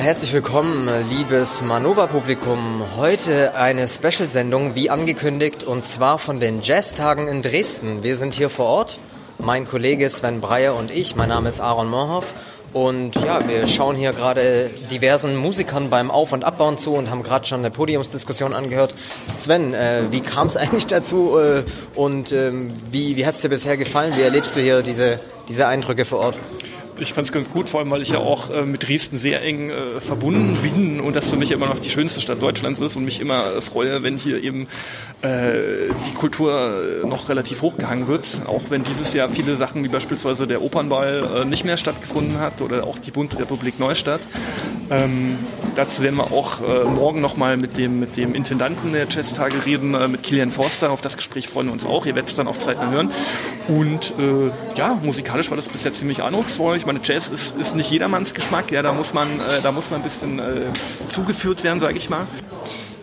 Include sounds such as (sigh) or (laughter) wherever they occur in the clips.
herzlich willkommen, liebes Manova-Publikum. Heute eine Special-Sendung, wie angekündigt, und zwar von den Jazztagen in Dresden. Wir sind hier vor Ort, mein Kollege Sven Breyer und ich. Mein Name ist Aaron Morhoff. Und ja, wir schauen hier gerade diversen Musikern beim Auf- und Abbauen zu und haben gerade schon eine Podiumsdiskussion angehört. Sven, äh, wie kam es (laughs) eigentlich dazu äh, und ähm, wie, wie hat es dir bisher gefallen? Wie erlebst du hier diese, diese Eindrücke vor Ort? Ich fand es ganz gut, vor allem weil ich ja auch äh, mit Dresden sehr eng äh, verbunden bin und das für mich immer noch die schönste Stadt Deutschlands ist und mich immer äh, freue, wenn hier eben äh, die Kultur noch relativ hochgehangen wird. Auch wenn dieses Jahr viele Sachen wie beispielsweise der Opernball äh, nicht mehr stattgefunden hat oder auch die Bunte Republik Neustadt. Ähm, dazu werden wir auch äh, morgen nochmal mit dem, mit dem Intendanten der Jazztage reden, äh, mit Kilian Forster. Auf das Gespräch freuen wir uns auch. Ihr werdet es dann auch zeitnah hören. Und äh, ja, musikalisch war das bisher ziemlich eindrucksvoll. Ich meine, Jazz ist, ist nicht jedermanns Geschmack. Ja, da muss man, äh, da muss man ein bisschen äh, zugeführt werden, sage ich mal.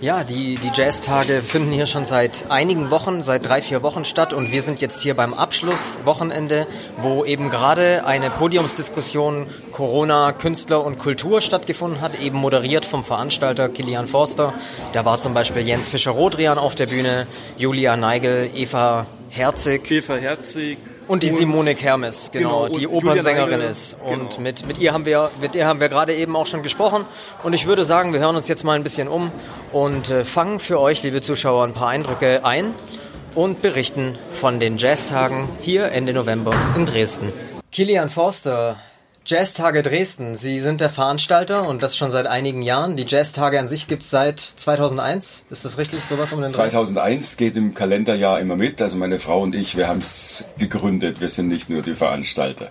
Ja, die, die Jazztage finden hier schon seit einigen Wochen, seit drei, vier Wochen statt und wir sind jetzt hier beim Abschlusswochenende, wo eben gerade eine Podiumsdiskussion Corona, Künstler und Kultur stattgefunden hat, eben moderiert vom Veranstalter Kilian Forster. Da war zum Beispiel Jens Fischer-Rodrian auf der Bühne, Julia Neigel, Eva Herzig. Eva Herzig, und die Simone Kermes, genau, genau die Opernsängerin ist. Und genau. mit, mit ihr haben wir, mit ihr haben wir gerade eben auch schon gesprochen. Und ich würde sagen, wir hören uns jetzt mal ein bisschen um und äh, fangen für euch, liebe Zuschauer, ein paar Eindrücke ein und berichten von den Jazztagen hier Ende November in Dresden. Kilian Forster, Jazztage Dresden. Sie sind der Veranstalter und das schon seit einigen Jahren. Die Jazztage an sich gibt es seit 2001. Ist das richtig, sowas um den 2001 geht im Kalenderjahr immer mit. Also meine Frau und ich, wir haben es gegründet. Wir sind nicht nur die Veranstalter.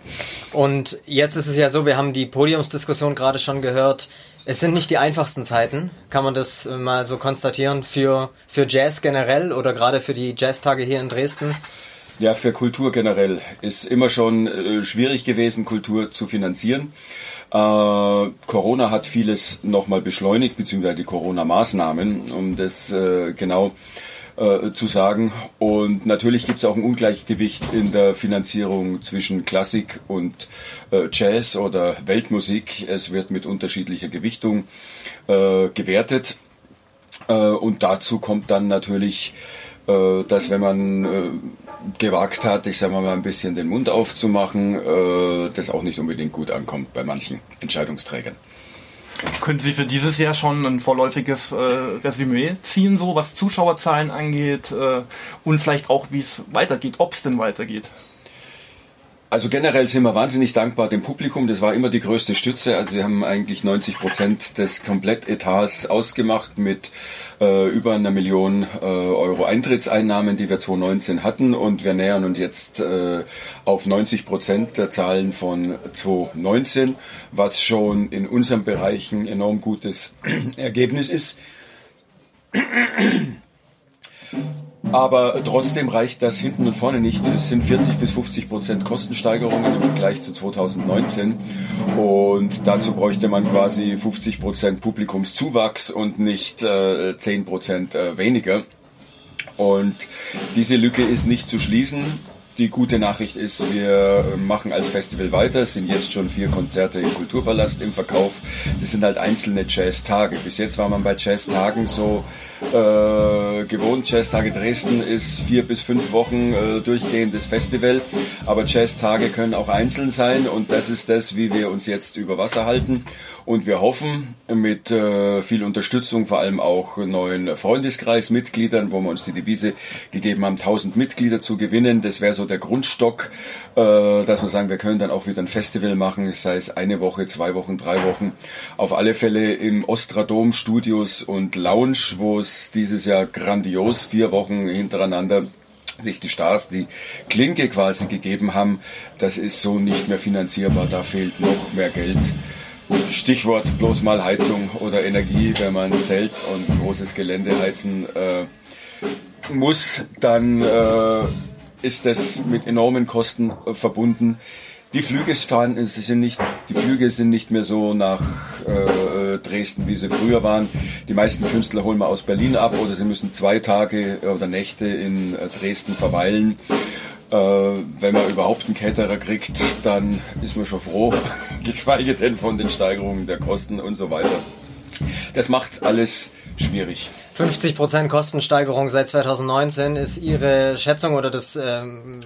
Und jetzt ist es ja so, wir haben die Podiumsdiskussion gerade schon gehört. Es sind nicht die einfachsten Zeiten, kann man das mal so konstatieren, für, für Jazz generell oder gerade für die Jazztage hier in Dresden. Ja, für Kultur generell ist immer schon äh, schwierig gewesen, Kultur zu finanzieren. Äh, Corona hat vieles nochmal beschleunigt, beziehungsweise die Corona-Maßnahmen, um das äh, genau äh, zu sagen. Und natürlich gibt es auch ein Ungleichgewicht in der Finanzierung zwischen Klassik und äh, Jazz oder Weltmusik. Es wird mit unterschiedlicher Gewichtung gewertet. und dazu kommt dann natürlich dass wenn man äh, gewagt hat, ich sage mal ein bisschen den Mund aufzumachen, äh, das auch nicht unbedingt gut ankommt bei manchen Entscheidungsträgern. Können Sie für dieses Jahr schon ein vorläufiges äh, Resümee ziehen, so was Zuschauerzahlen angeht äh, und vielleicht auch, wie es weitergeht, ob es denn weitergeht? Also generell sind wir wahnsinnig dankbar dem Publikum. Das war immer die größte Stütze. Also sie haben eigentlich 90 Prozent des Komplettetats ausgemacht mit äh, über einer Million äh, Euro Eintrittseinnahmen, die wir 2019 hatten. Und wir nähern uns jetzt äh, auf 90 Prozent der Zahlen von 2019, was schon in unserem Bereich ein enorm gutes (clears throat) Ergebnis ist. Aber trotzdem reicht das hinten und vorne nicht. Es sind 40 bis 50 Prozent Kostensteigerungen im Vergleich zu 2019. Und dazu bräuchte man quasi 50 Prozent Publikumszuwachs und nicht äh, 10 Prozent äh, weniger. Und diese Lücke ist nicht zu schließen. Die gute Nachricht ist, wir machen als Festival weiter. Es sind jetzt schon vier Konzerte im Kulturpalast im Verkauf. Das sind halt einzelne Jazztage. Bis jetzt war man bei Jazztagen so äh, gewohnt. Jazztage Dresden ist vier bis fünf Wochen äh, durchgehendes Festival. Aber Jazztage können auch einzeln sein und das ist das, wie wir uns jetzt über Wasser halten. Und wir hoffen mit äh, viel Unterstützung, vor allem auch neuen Freundeskreismitgliedern, wo wir uns die Devise gegeben haben, 1000 Mitglieder zu gewinnen. Das wäre so der Grundstock, äh, dass wir sagen, wir können dann auch wieder ein Festival machen, sei es eine Woche, zwei Wochen, drei Wochen. Auf alle Fälle im Ostradom Studios und Lounge, wo es dieses Jahr grandios vier Wochen hintereinander sich die Stars die Klinke quasi gegeben haben, das ist so nicht mehr finanzierbar. Da fehlt noch mehr Geld. Stichwort bloß mal Heizung oder Energie, wenn man Zelt und großes Gelände heizen äh, muss, dann äh, ist das mit enormen Kosten äh, verbunden. Die Flüge fahren, sind nicht, die Flüge sind nicht mehr so nach äh, Dresden, wie sie früher waren. Die meisten Künstler holen wir aus Berlin ab oder sie müssen zwei Tage oder Nächte in äh, Dresden verweilen. Äh, Äh, wenn man überhaupt einen Caterer kriegt, dann ist man schon froh, (laughs) geschweige denn von den Steigerungen der Kosten und so weiter. Das macht alles schwierig. 50% Kostensteigerung seit 2019 ist Ihre Schätzung oder das, ähm,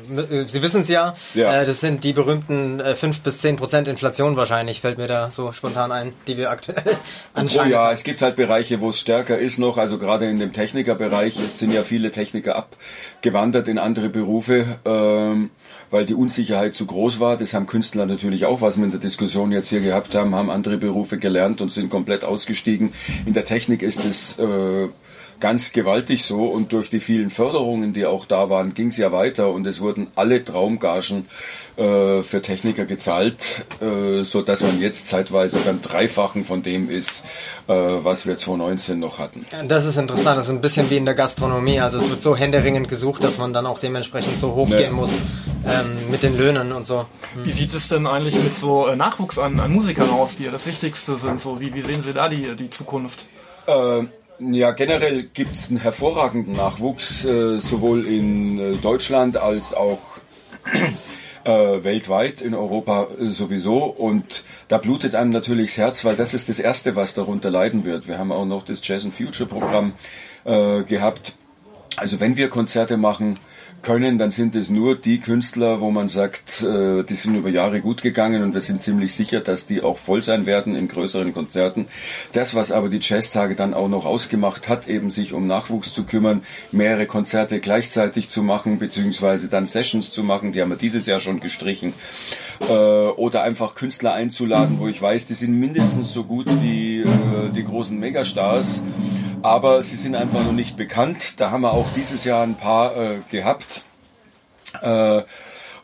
Sie wissen es ja, ja. Äh, das sind die berühmten äh, 5 bis 10% Inflation wahrscheinlich, fällt mir da so spontan ein, die wir aktuell anschauen. Oh ja, es gibt halt Bereiche, wo es stärker ist noch, also gerade in dem Technikerbereich, es sind ja viele Techniker abgewandert in andere Berufe. Ähm, weil die Unsicherheit zu groß war. Das haben Künstler natürlich auch, was wir in der Diskussion jetzt hier gehabt haben, haben andere Berufe gelernt und sind komplett ausgestiegen. In der Technik ist es äh, ganz gewaltig so und durch die vielen Förderungen, die auch da waren, ging es ja weiter und es wurden alle Traumgagen äh, für Techniker gezahlt, äh, so dass man jetzt zeitweise beim Dreifachen von dem ist, äh, was wir 2019 noch hatten. Das ist interessant, das ist ein bisschen wie in der Gastronomie, also es wird so händeringend gesucht, dass man dann auch dementsprechend so hoch gehen muss ähm, mit den Löhnen und so. Hm. Wie sieht es denn eigentlich mit so äh, Nachwuchs an, an Musikern aus, die ja das Wichtigste sind? So, wie, wie sehen Sie da die, die Zukunft? Ja, generell gibt es einen hervorragenden Nachwuchs, äh, sowohl in äh, Deutschland als auch (clears throat) äh, weltweit, in Europa sowieso. Und da blutet einem natürlich das Herz, weil das ist das Erste, was darunter leiden wird. Wir haben auch noch das Jazz and Future Programm gehabt. Also wenn wir Konzerte machen, können, dann sind es nur die Künstler, wo man sagt, äh, die sind über Jahre gut gegangen und wir sind ziemlich sicher, dass die auch voll sein werden in größeren Konzerten. Das, was aber die Jazztage dann auch noch ausgemacht hat, eben sich um Nachwuchs zu kümmern, mehrere Konzerte gleichzeitig zu machen, beziehungsweise dann Sessions zu machen, die haben wir dieses Jahr schon gestrichen, äh, oder einfach Künstler einzuladen, wo ich weiß, die sind mindestens so gut wie äh, die großen Megastars aber sie sind einfach noch nicht bekannt. Da haben wir auch dieses Jahr ein paar äh, gehabt. Äh,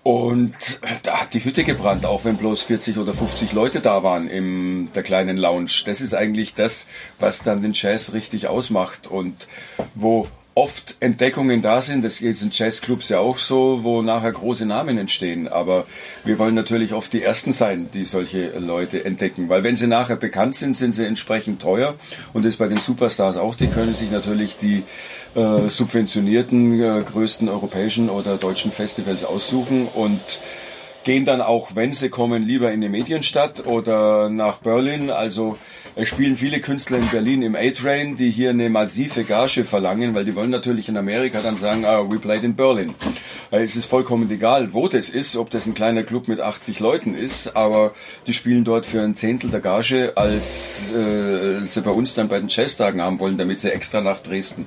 und da hat die Hütte gebrannt, auch wenn bloß 40 oder 50 Leute da waren in der kleinen Lounge. Das ist eigentlich das, was dann den Jazz richtig ausmacht und wo oft Entdeckungen da sind. Das ist in Jazzclubs ja auch so, wo nachher große Namen entstehen. Aber wir wollen natürlich oft die Ersten sein, die solche Leute entdecken. Weil wenn sie nachher bekannt sind, sind sie entsprechend teuer. Und das bei den Superstars auch. Die können sich natürlich die äh, subventionierten äh, größten europäischen oder deutschen Festivals aussuchen und gehen dann auch, wenn sie kommen, lieber in die Medienstadt oder nach Berlin. Also es spielen viele Künstler in Berlin im A-Train, die hier eine massive Gage verlangen, weil die wollen natürlich in Amerika dann sagen, ah, we played in Berlin. Es ist vollkommen egal, wo das ist, ob das ein kleiner Club mit 80 Leuten ist, aber die spielen dort für ein Zehntel der Gage, als äh, sie bei uns dann bei den Jazztagen haben wollen, damit sie extra nach Dresden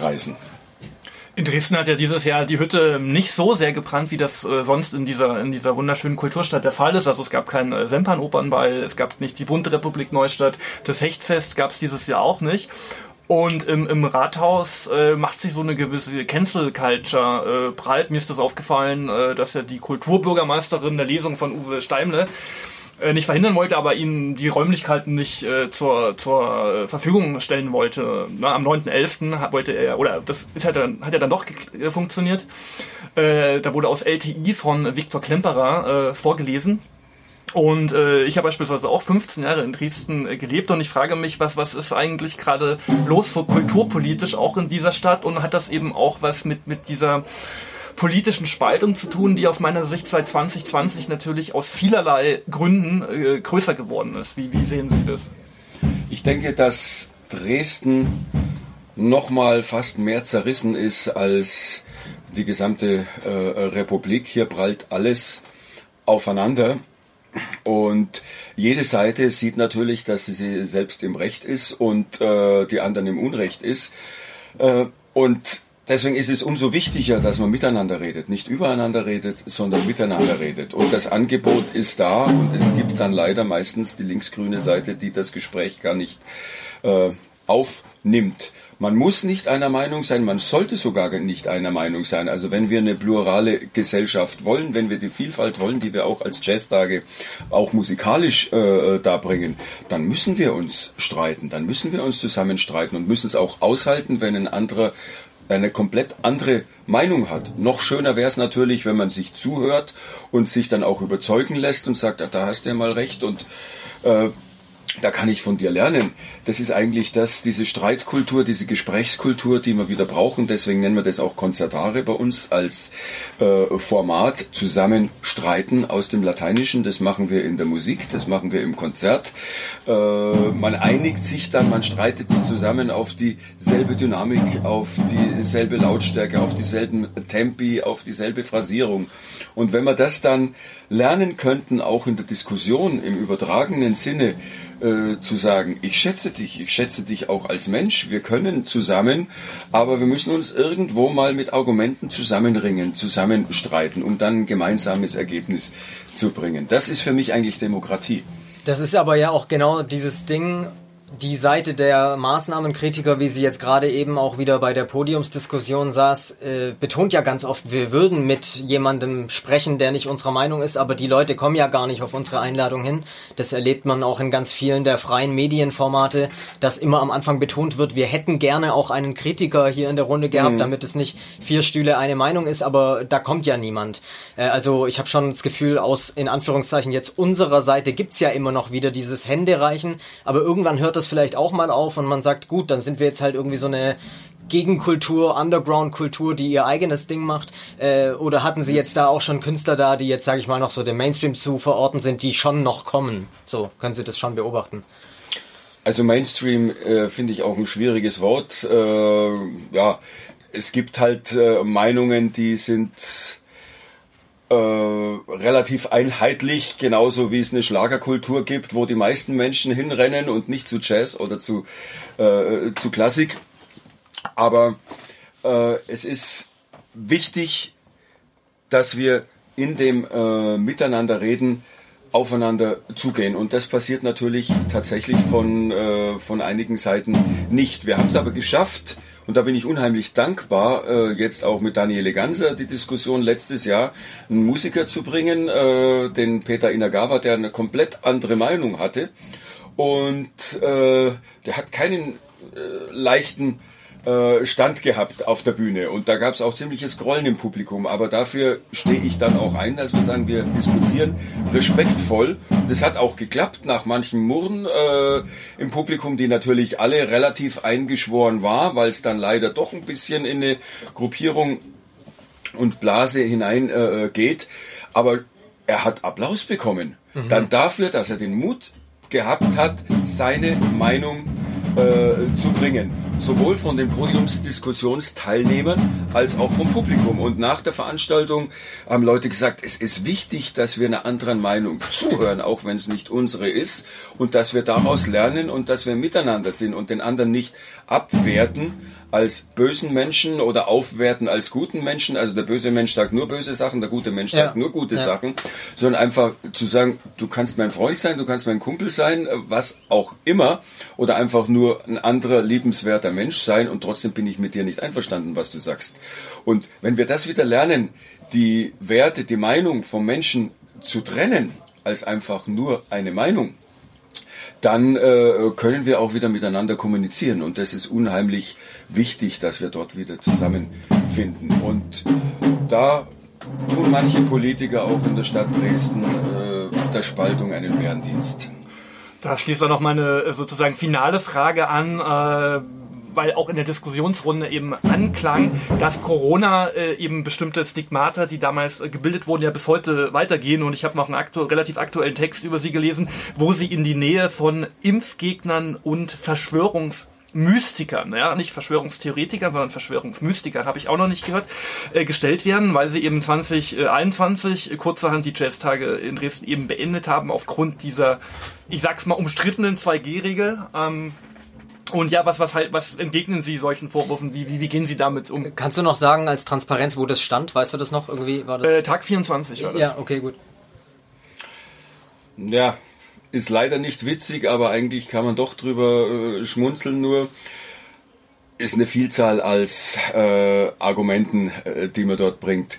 reisen. In Dresden hat ja dieses Jahr die Hütte nicht so sehr gebrannt, wie das äh, sonst in dieser, in dieser wunderschönen Kulturstadt der Fall ist. Also es gab keinen äh, Sempern-Opernball, es gab nicht die Bunte Republik Neustadt, das Hechtfest gab es dieses Jahr auch nicht. Und im, im Rathaus äh, macht sich so eine gewisse Cancel-Culture äh, breit. Mir ist das aufgefallen, äh, dass ja die Kulturbürgermeisterin der Lesung von Uwe Steimle nicht verhindern wollte, aber ihnen die Räumlichkeiten nicht äh, zur, zur Verfügung stellen wollte. Na, am 9.11. wollte er, oder das ist halt dann, hat ja dann doch äh, funktioniert. Äh, da wurde aus LTI von Viktor Klemperer äh, vorgelesen. Und äh, ich habe beispielsweise auch 15 Jahre in Dresden äh, gelebt und ich frage mich, was, was ist eigentlich gerade los so kulturpolitisch auch in dieser Stadt und hat das eben auch was mit, mit dieser politischen Spaltung zu tun, die aus meiner Sicht seit 2020 natürlich aus vielerlei Gründen äh, größer geworden ist. Wie, wie sehen Sie das? Ich denke, dass Dresden nochmal fast mehr zerrissen ist als die gesamte äh, Republik. Hier prallt alles aufeinander. Und jede Seite sieht natürlich, dass sie selbst im Recht ist und äh, die anderen im Unrecht ist. Äh, und Deswegen ist es umso wichtiger, dass man miteinander redet, nicht übereinander redet, sondern miteinander redet. Und das Angebot ist da und es gibt dann leider meistens die linksgrüne Seite, die das Gespräch gar nicht äh, aufnimmt. Man muss nicht einer Meinung sein, man sollte sogar nicht einer Meinung sein. Also wenn wir eine plurale Gesellschaft wollen, wenn wir die Vielfalt wollen, die wir auch als Jazztage auch musikalisch äh, darbringen, dann müssen wir uns streiten, dann müssen wir uns zusammenstreiten und müssen es auch aushalten, wenn ein anderer eine komplett andere Meinung hat. Noch schöner wäre es natürlich, wenn man sich zuhört und sich dann auch überzeugen lässt und sagt, ah, da hast du ja mal recht und äh, da kann ich von dir lernen. Das ist eigentlich das, diese Streitkultur, diese Gesprächskultur, die wir wieder brauchen. Deswegen nennen wir das auch Konzertare bei uns als äh, Format. Zusammen streiten aus dem Lateinischen. Das machen wir in der Musik, das machen wir im Konzert. Äh, man einigt sich dann, man streitet sich zusammen auf dieselbe Dynamik, auf dieselbe Lautstärke, auf dieselben Tempi, auf dieselbe Phrasierung. Und wenn wir das dann lernen könnten, auch in der Diskussion im übertragenen Sinne, äh, zu sagen, ich schätze dich, ich schätze dich auch als Mensch, wir können zusammen, aber wir müssen uns irgendwo mal mit Argumenten zusammenringen, zusammenstreiten, um dann ein gemeinsames Ergebnis zu bringen. Das ist für mich eigentlich Demokratie. Das ist aber ja auch genau dieses Ding, die Seite der Maßnahmenkritiker, wie sie jetzt gerade eben auch wieder bei der Podiumsdiskussion saß, äh, betont ja ganz oft, wir würden mit jemandem sprechen, der nicht unserer Meinung ist, aber die Leute kommen ja gar nicht auf unsere Einladung hin. Das erlebt man auch in ganz vielen der freien Medienformate, dass immer am Anfang betont wird, wir hätten gerne auch einen Kritiker hier in der Runde gehabt, mhm. damit es nicht vier Stühle eine Meinung ist, aber da kommt ja niemand. Äh, also ich habe schon das Gefühl, aus in Anführungszeichen jetzt unserer Seite gibt's ja immer noch wieder dieses Händereichen, aber irgendwann hört das vielleicht auch mal auf und man sagt, gut, dann sind wir jetzt halt irgendwie so eine Gegenkultur, Underground-Kultur, die ihr eigenes Ding macht? Äh, oder hatten sie jetzt da auch schon Künstler da, die jetzt, sage ich mal, noch so dem Mainstream zu verorten sind, die schon noch kommen? So, können Sie das schon beobachten? Also Mainstream äh, finde ich auch ein schwieriges Wort. Äh, ja, es gibt halt äh, Meinungen, die sind äh, relativ einheitlich, genauso wie es eine Schlagerkultur gibt, wo die meisten Menschen hinrennen und nicht zu Jazz oder zu, äh, zu Klassik. Aber äh, es ist wichtig, dass wir in dem äh, Miteinander reden, aufeinander zugehen. Und das passiert natürlich tatsächlich von, äh, von einigen Seiten nicht. Wir haben es aber geschafft, und da bin ich unheimlich dankbar, äh, jetzt auch mit Daniele Ganser die Diskussion letztes Jahr, einen Musiker zu bringen, äh, den Peter Inagawa, der eine komplett andere Meinung hatte. Und äh, der hat keinen äh, leichten äh, Stand gehabt auf der Bühne und da gab es auch ziemliches Grollen im Publikum. Aber dafür stehe ich dann auch ein, dass wir sagen, wir diskutieren respektvoll. Das hat auch geklappt nach manchen Murren äh, im Publikum, die natürlich alle relativ eingeschworen war, weil es dann leider doch ein bisschen in eine Gruppierung und Blase hinein äh, geht. Aber er hat Applaus bekommen. Mhm. Dann dafür, dass er den Mut gehabt hat, seine Meinung äh, zu bringen. Sowohl von den Podiumsdiskussionsteilnehmern als auch vom Publikum. Und nach der Veranstaltung haben Leute gesagt, es ist wichtig, dass wir einer anderen Meinung zuhören, auch wenn es nicht unsere ist, und dass wir daraus lernen und dass wir miteinander sind und den anderen nicht abwerten, als bösen Menschen oder aufwerten als guten Menschen. Also der böse Mensch sagt nur böse Sachen, der gute Mensch sagt ja. nur gute ja. Sachen, sondern einfach zu sagen, du kannst mein Freund sein, du kannst mein Kumpel sein, was auch immer, oder einfach nur ein anderer liebenswerter Mensch sein und trotzdem bin ich mit dir nicht einverstanden, was du sagst. Und wenn wir das wieder lernen, die Werte, die Meinung vom Menschen zu trennen, als einfach nur eine Meinung, dann äh, können wir auch wieder miteinander kommunizieren. Und das ist unheimlich wichtig, dass wir dort wieder zusammenfinden. Und da tun manche Politiker auch in der Stadt Dresden äh, der Spaltung einen Bärendienst. Da schließt er noch meine äh, sozusagen finale Frage an. Äh weil auch in der Diskussionsrunde eben anklang, dass Corona äh, eben bestimmte Stigmata, die damals äh, gebildet wurden, ja bis heute weitergehen. Und ich habe noch einen aktu relativ aktuellen Text über sie gelesen, wo sie in die Nähe von Impfgegnern und Verschwörungs Mystikern, ja, nicht Verschwörungstheoretikern, sondern Verschwörungsmystikern, habe ich auch noch nicht gehört, äh, gestellt werden, weil sie eben 2021 kurzerhand die Jazztage in Dresden eben beendet haben aufgrund dieser, ich sag's mal, umstrittenen 2G-Regel. Ähm, und ja, was, was halt, was entgegnen Sie solchen Vorwürfen? Wie, wie, wie gehen Sie damit um? Kannst du noch sagen als Transparenz, wo das stand? Weißt du das noch? Irgendwie war das? Äh, Tag 24 war das. Ja, okay, gut. Ja, ist leider nicht witzig, aber eigentlich kann man doch drüber äh, schmunzeln. Nur ist eine Vielzahl als äh, Argumenten, äh, die man dort bringt.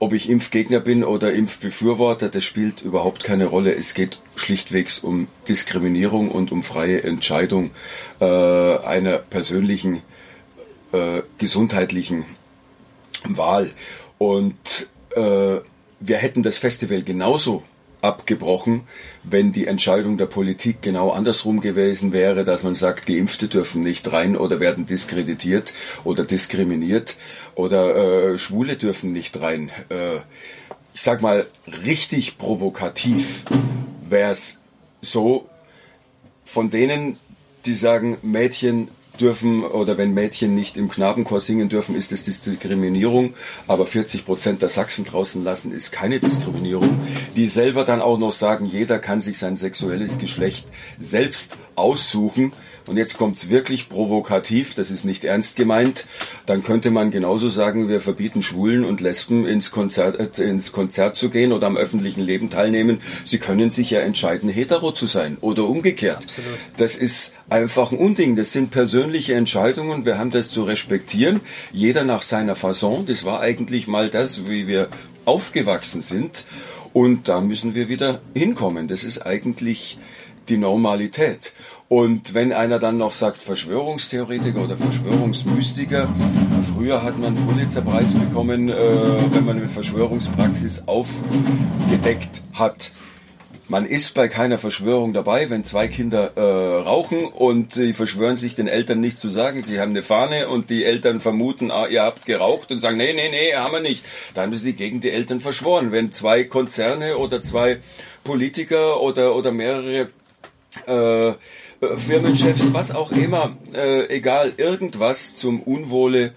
Ob ich Impfgegner bin oder Impfbefürworter, das spielt überhaupt keine Rolle. Es geht schlichtwegs um Diskriminierung und um freie Entscheidung äh, einer persönlichen äh, gesundheitlichen Wahl. Und äh, wir hätten das Festival genauso abgebrochen, wenn die Entscheidung der Politik genau andersrum gewesen wäre, dass man sagt, Geimpfte dürfen nicht rein oder werden diskreditiert oder diskriminiert oder äh, Schwule dürfen nicht rein. Äh, ich sag mal, richtig provokativ wäre es so von denen, die sagen, Mädchen dürfen oder wenn Mädchen nicht im Knabenchor singen dürfen, ist es Diskriminierung. Aber 40 Prozent der Sachsen draußen lassen ist keine Diskriminierung. Die selber dann auch noch sagen, jeder kann sich sein sexuelles Geschlecht selbst aussuchen und jetzt kommt's wirklich provokativ, das ist nicht ernst gemeint, dann könnte man genauso sagen, wir verbieten Schwulen und Lesben ins Konzert, äh, ins Konzert zu gehen oder am öffentlichen Leben teilnehmen. Sie können sich ja entscheiden, hetero zu sein oder umgekehrt. Absolut. Das ist einfach ein Unding. Das sind persönliche Entscheidungen. Wir haben das zu respektieren. Jeder nach seiner Fasson. Das war eigentlich mal das, wie wir aufgewachsen sind. Und da müssen wir wieder hinkommen. Das ist eigentlich die Normalität. Und wenn einer dann noch sagt Verschwörungstheoretiker oder Verschwörungsmystiker, früher hat man Pulitzerpreis bekommen, äh, wenn man eine Verschwörungspraxis aufgedeckt hat. Man ist bei keiner Verschwörung dabei, wenn zwei Kinder äh, rauchen und sie verschwören sich den Eltern nichts zu sagen. Sie haben eine Fahne und die Eltern vermuten, ah, ihr habt geraucht und sagen, nee, nee, nee, haben wir nicht. Dann haben sie gegen die Eltern verschworen. Wenn zwei Konzerne oder zwei Politiker oder, oder mehrere äh, Firmenchefs, was auch immer, äh, egal, irgendwas zum Unwohle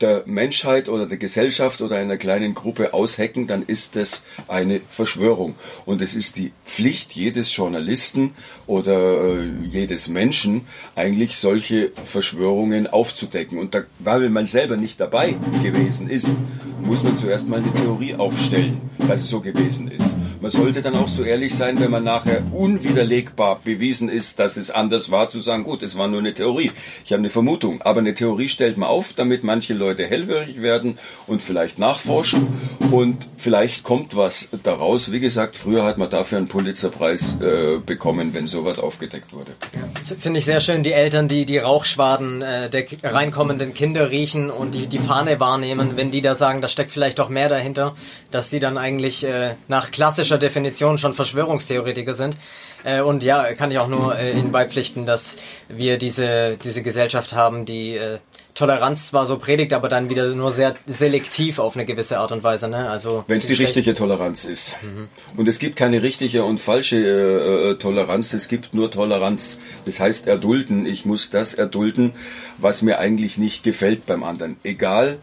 der Menschheit oder der Gesellschaft oder einer kleinen Gruppe aushecken, dann ist das eine Verschwörung. Und es ist die Pflicht jedes Journalisten oder äh, jedes Menschen, eigentlich solche Verschwörungen aufzudecken. Und da, weil man selber nicht dabei gewesen ist, muss man zuerst mal eine Theorie aufstellen, dass es so gewesen ist. Man sollte dann auch so ehrlich sein, wenn man nachher unwiderlegbar bewiesen ist, dass es anders war, zu sagen, gut, es war nur eine Theorie. Ich habe eine Vermutung. Aber eine Theorie stellt man auf, damit manche Leute hellhörig werden und vielleicht nachforschen. Und vielleicht kommt was daraus. Wie gesagt, früher hat man dafür einen Pulitzerpreis äh, bekommen, wenn sowas aufgedeckt wurde. Ja, Finde ich sehr schön, die Eltern, die die Rauchschwaden äh, der reinkommenden Kinder riechen und die, die Fahne wahrnehmen, wenn die da sagen, da steckt vielleicht doch mehr dahinter, dass sie dann eigentlich äh, nach klassischer klassischer Definition schon Verschwörungstheoretiker sind. Äh, und ja, kann ich auch nur äh, Ihnen beipflichten, dass wir diese, diese Gesellschaft haben, die äh, Toleranz zwar so predigt, aber dann wieder nur sehr selektiv auf eine gewisse Art und Weise. Ne? Also wenn es die richtige Toleranz ist. Mhm. Und es gibt keine richtige und falsche äh, äh, Toleranz. Es gibt nur Toleranz. Das heißt erdulden. Ich muss das erdulden, was mir eigentlich nicht gefällt beim anderen. Egal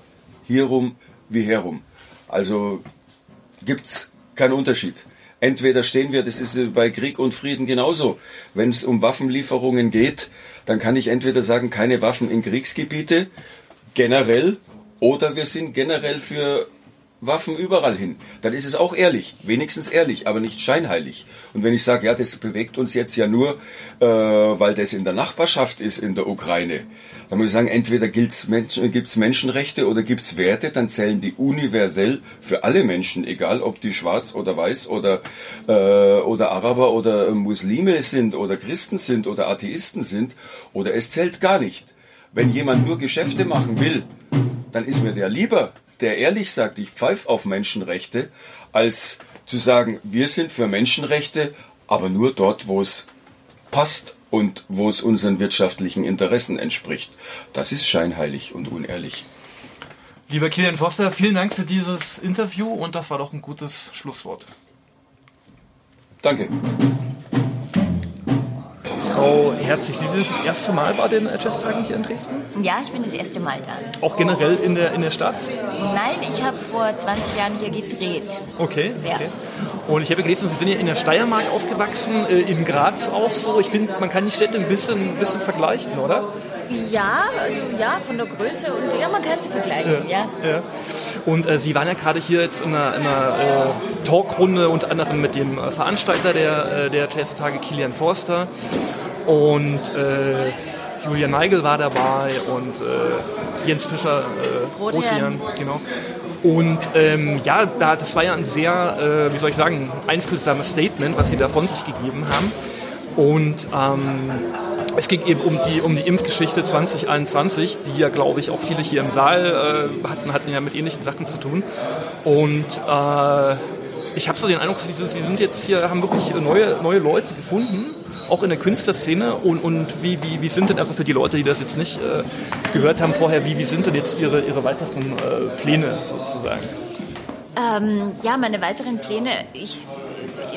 hierum wie herum. Also gibt's kein Unterschied. Entweder stehen wir, das ist bei Krieg und Frieden genauso. Wenn es um Waffenlieferungen geht, dann kann ich entweder sagen, keine Waffen in Kriegsgebiete, generell, oder wir sind generell für Waffen überall hin. Dann ist es auch ehrlich, wenigstens ehrlich, aber nicht scheinheilig. Und wenn ich sage, ja, das bewegt uns jetzt ja nur, äh, weil das in der Nachbarschaft ist in der Ukraine, dann muss ich sagen, entweder gibt's Menschen, gibt's Menschenrechte oder gibt's Werte, dann zählen die universell für alle Menschen, egal ob die schwarz oder weiß oder, äh, oder Araber oder Muslime sind oder Christen sind oder Atheisten sind, oder es zählt gar nicht. Wenn jemand nur Geschäfte machen will, dann ist mir der lieber, der ehrlich sagt, ich pfeife auf Menschenrechte, als zu sagen, wir sind für Menschenrechte, aber nur dort, wo es passt und wo es unseren wirtschaftlichen Interessen entspricht. Das ist scheinheilig und unehrlich. Lieber Kilian Foster, vielen Dank für dieses Interview und das war doch ein gutes Schlusswort. Danke. Frau Herzig, Sie sind das erste Mal bei den Jazztagen hier in Dresden? Ja, ich bin das erste Mal da. Auch generell in der, in der Stadt? Nein, ich habe vor 20 Jahren hier gedreht. Okay, ja. okay. Und ich habe gelesen, Sie sind ja in der Steiermark aufgewachsen, äh, in Graz auch so. Ich finde, man kann die Städte ein bisschen, ein bisschen vergleichen, oder? Ja, also ja, von der Größe und ja, man kann sie vergleichen, ja. ja. ja. Und äh, Sie waren ja gerade hier jetzt in einer, in einer äh, Talkrunde unter anderem mit dem äh, Veranstalter der, äh, der Jazztage, Kilian Forster. Und äh, Julia Neigel war dabei und äh, Jens Fischer, äh, Rotian, genau. Und ähm, ja, da, das war ja ein sehr, wie soll ich sagen, einfühlsames Statement, was sie da von sich gegeben haben. Und ähm, es ging eben um die, um die Impfgeschichte 2021, die ja, glaube ich, auch viele hier im Saal äh, hatten, hatten ja mit ähnlichen Sachen zu tun. Und äh, ich habe so den Eindruck, Sie sind, Sie sind jetzt hier, haben wirklich neue, neue Leute gefunden, auch in der Künstlerszene. Und, und wie, wie, wie sind denn, also für die Leute, die das jetzt nicht äh, gehört haben vorher, wie, wie sind denn jetzt Ihre, Ihre weiteren äh, Pläne sozusagen? Ähm, ja, meine weiteren Pläne, ich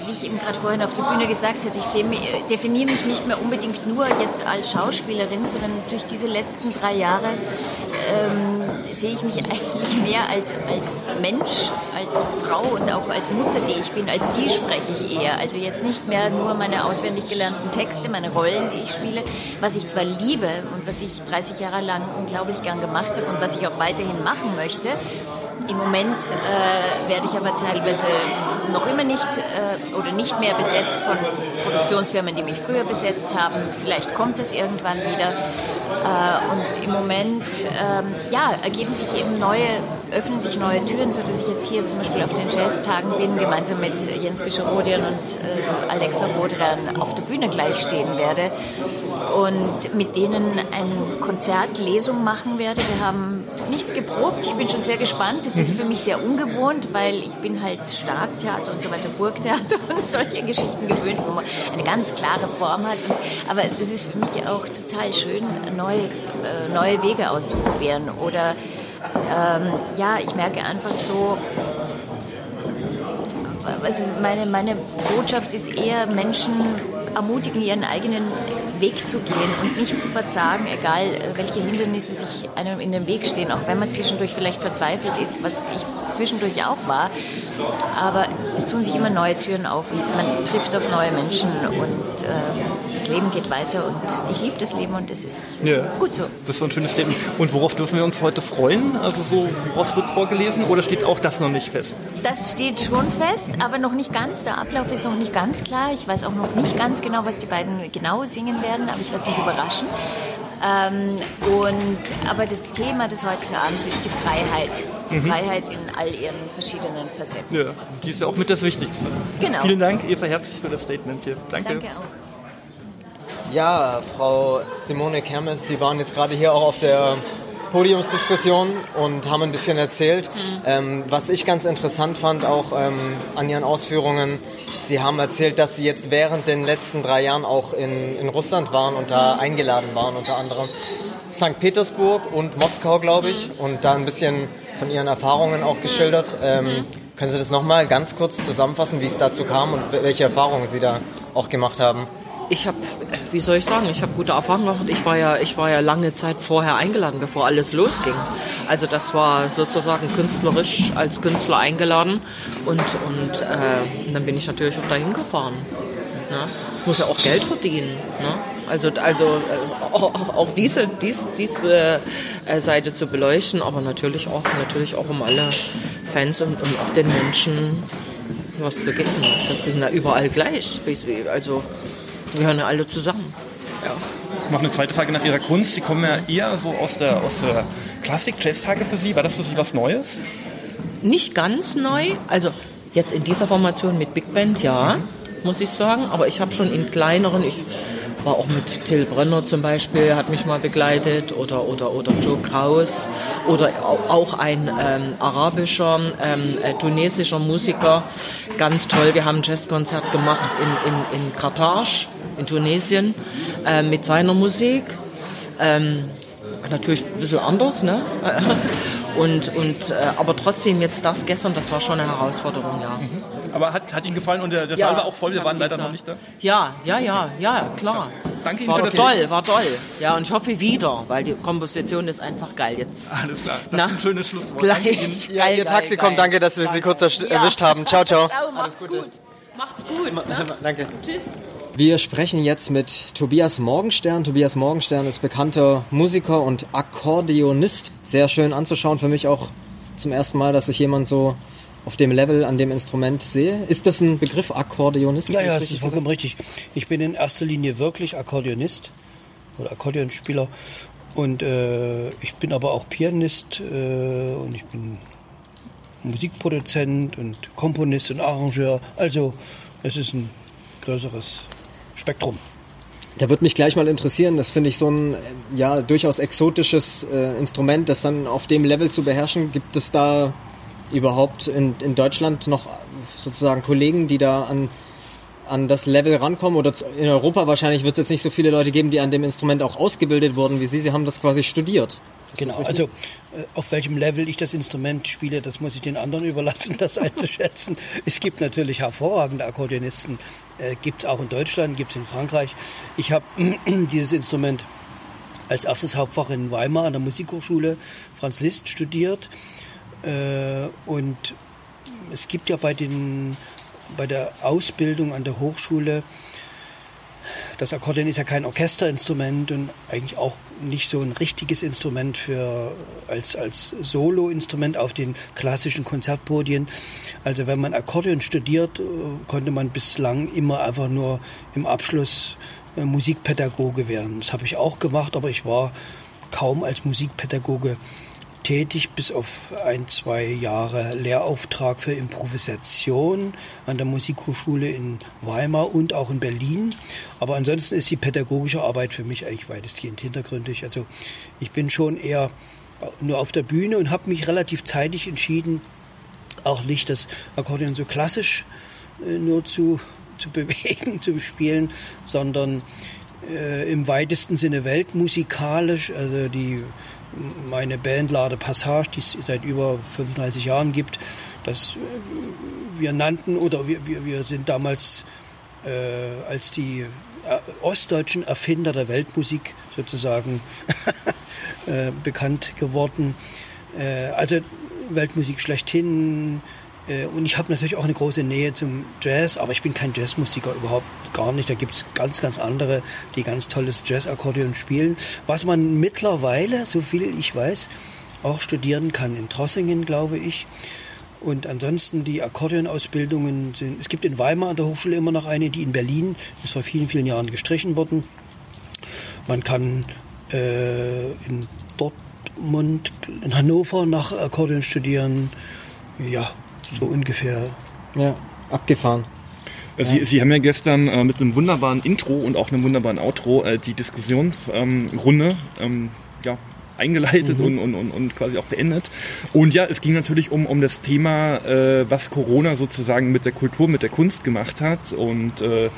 wie ich eben gerade vorhin auf der Bühne gesagt habe, ich sehe, definiere mich nicht mehr unbedingt nur jetzt als Schauspielerin, sondern durch diese letzten drei Jahre ähm, sehe ich mich (laughs) eigentlich mehr als, als Mensch, als Frau und auch als Mutter, die ich bin. Als die spreche ich eher. Also jetzt nicht mehr nur meine auswendig gelernten Texte, meine Rollen, die ich spiele, was ich zwar liebe und was ich 30 Jahre lang unglaublich gern gemacht habe und was ich auch weiterhin machen möchte, im Moment äh, werde ich aber teilweise noch immer nicht äh, oder nicht mehr besetzt von Produktionsfirmen, die mich früher besetzt haben. Vielleicht kommt es irgendwann wieder. Äh, und im Moment ähm, ja, ergeben sich eben neue, öffnen sich neue Türen, sodass ich jetzt hier zum Beispiel auf den Jazztagen bin, gemeinsam mit Jens Fischer-Rodian und äh, Alexa Rodran auf der Bühne gleich stehen werde und mit denen eine Konzertlesung machen werde. Wir haben nichts geprobt. Ich bin schon sehr gespannt. Das ist mhm. für mich sehr ungewohnt, weil ich bin halt Staatstheater und so weiter, Burgtheater (laughs) und solche Geschichten gewöhnt, wo man eine ganz klare Form hat. Aber das ist für mich auch total schön, neues, äh, neue Wege auszuprobieren. Oder ähm, ja, ich merke einfach so, also meine, meine Botschaft ist eher, Menschen ermutigen, ihren eigenen Weg zu gehen und nicht zu verzagen, egal äh, welche Hindernisse sich einem in den Weg stehen, auch wenn man zwischendurch vielleicht verzweifelt ist, was ich zwischendurch auch war. Aber es tun sich immer neue Türen auf und man trifft auf neue Menschen und äh, das Leben geht weiter und ich liebe das Leben und es ist ja, gut so. Das ist so ein schönes Leben. Und worauf dürfen wir uns heute freuen? Also so, was wird vorgelesen oder steht auch das noch nicht fest? Das steht schon fest, aber noch nicht ganz. Der Ablauf ist noch nicht ganz klar. Ich weiß auch noch nicht ganz genau, was die beiden genau singen werden, aber ich lasse mich überraschen. Ähm, und, aber das Thema des heutigen Abends ist die Freiheit. Die mhm. Freiheit in all ihren verschiedenen Facetten. Ja, die ist ja auch mit das Wichtigste. Genau. Vielen Dank, Eva Herbst, für das Statement hier. Danke. Danke auch. Ja, Frau Simone Kermes, Sie waren jetzt gerade hier auch auf der Podiumsdiskussion und haben ein bisschen erzählt. Mhm. Ähm, was ich ganz interessant fand, auch ähm, an Ihren Ausführungen, Sie haben erzählt, dass Sie jetzt während den letzten drei Jahren auch in, in Russland waren und da eingeladen waren, unter anderem St. Petersburg und Moskau, glaube ich, und da ein bisschen von Ihren Erfahrungen auch geschildert. Ähm, mhm. Können Sie das nochmal ganz kurz zusammenfassen, wie es dazu kam und welche Erfahrungen Sie da auch gemacht haben? Ich habe, wie soll ich sagen, ich habe gute Erfahrungen gemacht. Ich war ja, ich war ja lange Zeit vorher eingeladen, bevor alles losging. Also das war sozusagen künstlerisch als Künstler eingeladen und und, äh, und dann bin ich natürlich auch dahin gefahren. Ne? Ich muss ja auch Geld verdienen. Ne? Also, also äh, auch, auch, diese, dies, diese äh, Seite zu beleuchten, aber natürlich auch, natürlich auch um alle Fans und, und auch den Menschen was zu geben. Das sind ja überall gleich. Also gehören ja alle zusammen. Ja. Noch eine zweite Frage nach Ihrer Kunst. Sie kommen ja eher so aus der, aus der Klassik-Jazz-Tage für Sie. War das für Sie was Neues? Nicht ganz neu. Also jetzt in dieser Formation mit Big Band, ja, muss ich sagen. Aber ich habe schon in kleineren, ich war auch mit Till Brenner zum Beispiel, hat mich mal begleitet oder, oder, oder Joe Kraus oder auch ein ähm, arabischer, ähm, äh, tunesischer Musiker. Ganz toll. Wir haben ein Jazzkonzert gemacht in, in, in Kartage in Tunesien äh, mit seiner Musik. Ähm, natürlich ein bisschen anders, ne? (laughs) und, und, äh, aber trotzdem jetzt das gestern, das war schon eine Herausforderung, ja. Mhm. Aber hat, hat Ihnen gefallen und der, der ja, Saal war auch voll, wir waren leider noch nicht da? Ja, ja, ja, ja, klar. Danke Ihnen war für das toll, war toll. Ja, und ich hoffe wieder, weil die Komposition ist einfach geil jetzt. Alles klar, das Na? ist ein schönes Schlusswort. Gleich. Ja, Ihr Taxi geil, kommt, danke, dass wir danke. Sie kurz erwischt ja. haben. Ciao, ciao. Ciao, macht's gut. Macht's gut. Ne? (laughs) Danke. Tschüss. Wir sprechen jetzt mit Tobias Morgenstern. Tobias Morgenstern ist bekannter Musiker und Akkordeonist. Sehr schön anzuschauen. Für mich auch zum ersten Mal, dass ich jemand so auf dem Level an dem Instrument sehe. Ist das ein Begriff, Akkordeonist? Ja, ja, das ist vollkommen richtig. Ich bin in erster Linie wirklich Akkordeonist oder Akkordeonspieler. Und äh, ich bin aber auch Pianist äh, und ich bin Musikproduzent und Komponist und Arrangeur. Also es ist ein größeres Spektrum. Da würde mich gleich mal interessieren, das finde ich so ein ja durchaus exotisches äh, Instrument, das dann auf dem Level zu beherrschen. Gibt es da überhaupt in, in Deutschland noch sozusagen Kollegen, die da an, an das Level rankommen? Oder in Europa wahrscheinlich wird es jetzt nicht so viele Leute geben, die an dem Instrument auch ausgebildet wurden wie Sie. Sie haben das quasi studiert. Ist genau, also äh, auf welchem Level ich das Instrument spiele, das muss ich den anderen (laughs) überlassen, das einzuschätzen. es gibt natürlich hervorragende Akkordeonisten, äh, gibt es auch in Deutschland, gibt es in Frankreich. Ich habe (clears throat) dieses Instrument als erstes Hauptfach in Weimar an der Musikhochschule Franz Liszt studiert. Äh, und es gibt ja bei, den, bei der Ausbildung an der Hochschule, das Akkordeon ist ja kein Orchesterinstrument und eigentlich auch nicht so ein richtiges Instrument für, als, als Solo-Instrument auf den klassischen Konzertpodien. Also wenn man Akkordeon studiert, äh, konnte man bislang immer einfach nur im Abschluss äh, Musikpädagoge werden. Das habe ich auch gemacht, aber ich war kaum als Musikpädagoge tätig, bis auf ein, zwei Jahre Lehrauftrag für Improvisation an der Musikhochschule in Weimar und auch in Berlin. Aber ansonsten ist die pädagogische Arbeit für mich eigentlich weitestgehend hintergründig. Also ich bin schon eher nur auf der Bühne und habe mich relativ zeitig entschieden, auch nicht das Akkordeon so klassisch äh, nur zu zu (laughs) bewegen, zu spielen, sondern äh, im weitesten Sinne weltmusikalisch. Also die meine Band Lade Passage, die es seit über 35 Jahren gibt, das äh, wir nannten oder wir, wir, wir sind damals äh, als die äh, ostdeutschen Erfinder der Weltmusik sozusagen (laughs) äh, bekannt geworden. Äh, also Weltmusik schlechthin, und ich habe natürlich auch eine große Nähe zum Jazz, aber ich bin kein Jazzmusiker überhaupt gar nicht. Da gibt es ganz, ganz andere, die ganz tolles Jazz-Akkordeon spielen. Was man mittlerweile, so viel ich weiß, auch studieren kann in Trossingen, glaube ich. Und ansonsten die Akkordeonausbildungen sind, es gibt in Weimar an der Hochschule immer noch eine, die in Berlin ist vor vielen, vielen Jahren gestrichen worden. Man kann äh, in Dortmund, in Hannover nach Akkordeon studieren. Ja, so ungefähr. Ja, abgefahren. Sie, ja. Sie haben ja gestern äh, mit einem wunderbaren Intro und auch einem wunderbaren Outro äh, die Diskussionsrunde ähm, ja, eingeleitet mhm. und, und, und, und quasi auch beendet. Und ja, es ging natürlich um, um das Thema, äh, was Corona sozusagen mit der Kultur, mit der Kunst gemacht hat. Und äh,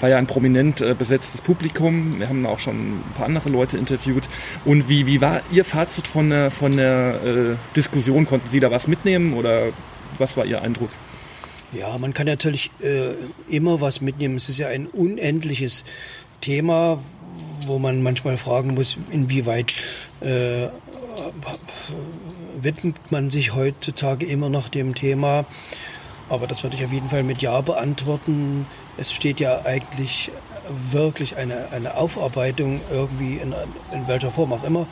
war ja ein prominent äh, besetztes Publikum. Wir haben auch schon ein paar andere Leute interviewt. Und wie, wie war Ihr Fazit von der, von der äh, Diskussion? Konnten Sie da was mitnehmen oder was war Ihr Eindruck? Ja, man kann natürlich äh, immer was mitnehmen. Es ist ja ein unendliches Thema, wo man manchmal fragen muss, inwieweit äh, widmet man sich heutzutage immer noch dem Thema. Aber das würde ich auf jeden Fall mit Ja beantworten. Es steht ja eigentlich wirklich eine, eine Aufarbeitung irgendwie in, in welcher Form auch immer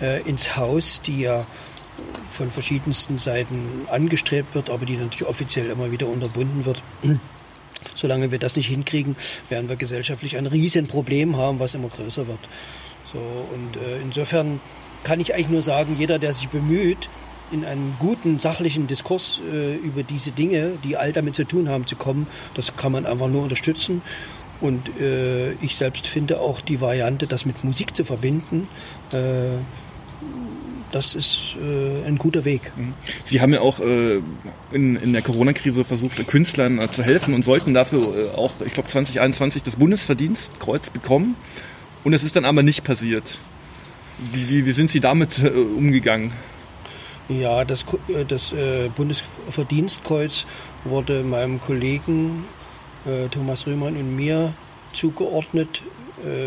äh, ins Haus, die ja von verschiedensten Seiten angestrebt wird, aber die natürlich offiziell immer wieder unterbunden wird. (clears throat) Solange wir das nicht hinkriegen, werden wir gesellschaftlich ein Riesenproblem haben, was immer größer wird. So, und äh, insofern kann ich eigentlich nur sagen, jeder, der sich bemüht, in einen guten, sachlichen Diskurs äh, über diese Dinge, die all damit zu tun haben, zu kommen, das kann man einfach nur unterstützen. Und äh, ich selbst finde auch die Variante, das mit Musik zu verbinden, äh, das ist äh, ein guter Weg. Mhm. Sie haben ja auch äh, in, in der Corona-Krise versucht, Künstlern äh, zu helfen und sollten dafür äh, auch, ich glaube, 2021 das Bundesverdienstkreuz bekommen. Und es ist dann aber nicht passiert. Wie, wie, wie sind Sie damit äh, umgegangen? Ja, das, äh, das Bundesverdienstkreuz wurde meinem Kollegen Thomas Rühmann und mir zugeordnet